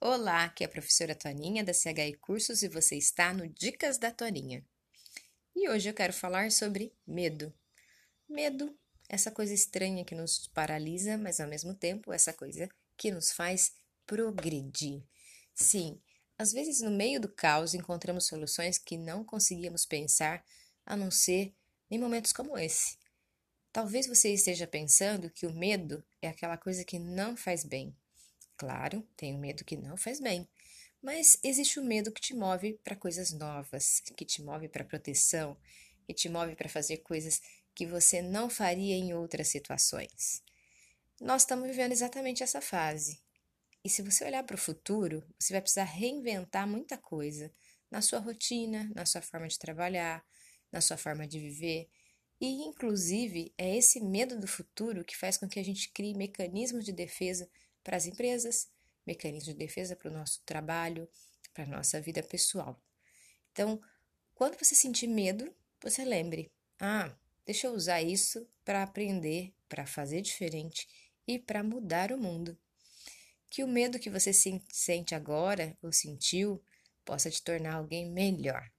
Olá, aqui é a professora Toninha da CHI Cursos e você está no Dicas da Toninha. E hoje eu quero falar sobre medo. Medo, essa coisa estranha que nos paralisa, mas ao mesmo tempo essa coisa que nos faz progredir. Sim, às vezes no meio do caos encontramos soluções que não conseguíamos pensar a não ser em momentos como esse. Talvez você esteja pensando que o medo é aquela coisa que não faz bem Claro, tem o medo que não faz bem, mas existe o medo que te move para coisas novas, que te move para proteção, que te move para fazer coisas que você não faria em outras situações. Nós estamos vivendo exatamente essa fase. E se você olhar para o futuro, você vai precisar reinventar muita coisa na sua rotina, na sua forma de trabalhar, na sua forma de viver. E, inclusive, é esse medo do futuro que faz com que a gente crie mecanismos de defesa para as empresas, mecanismos de defesa para o nosso trabalho, para a nossa vida pessoal. Então, quando você sentir medo, você lembre: ah, deixa eu usar isso para aprender, para fazer diferente e para mudar o mundo. Que o medo que você sente agora ou sentiu possa te tornar alguém melhor.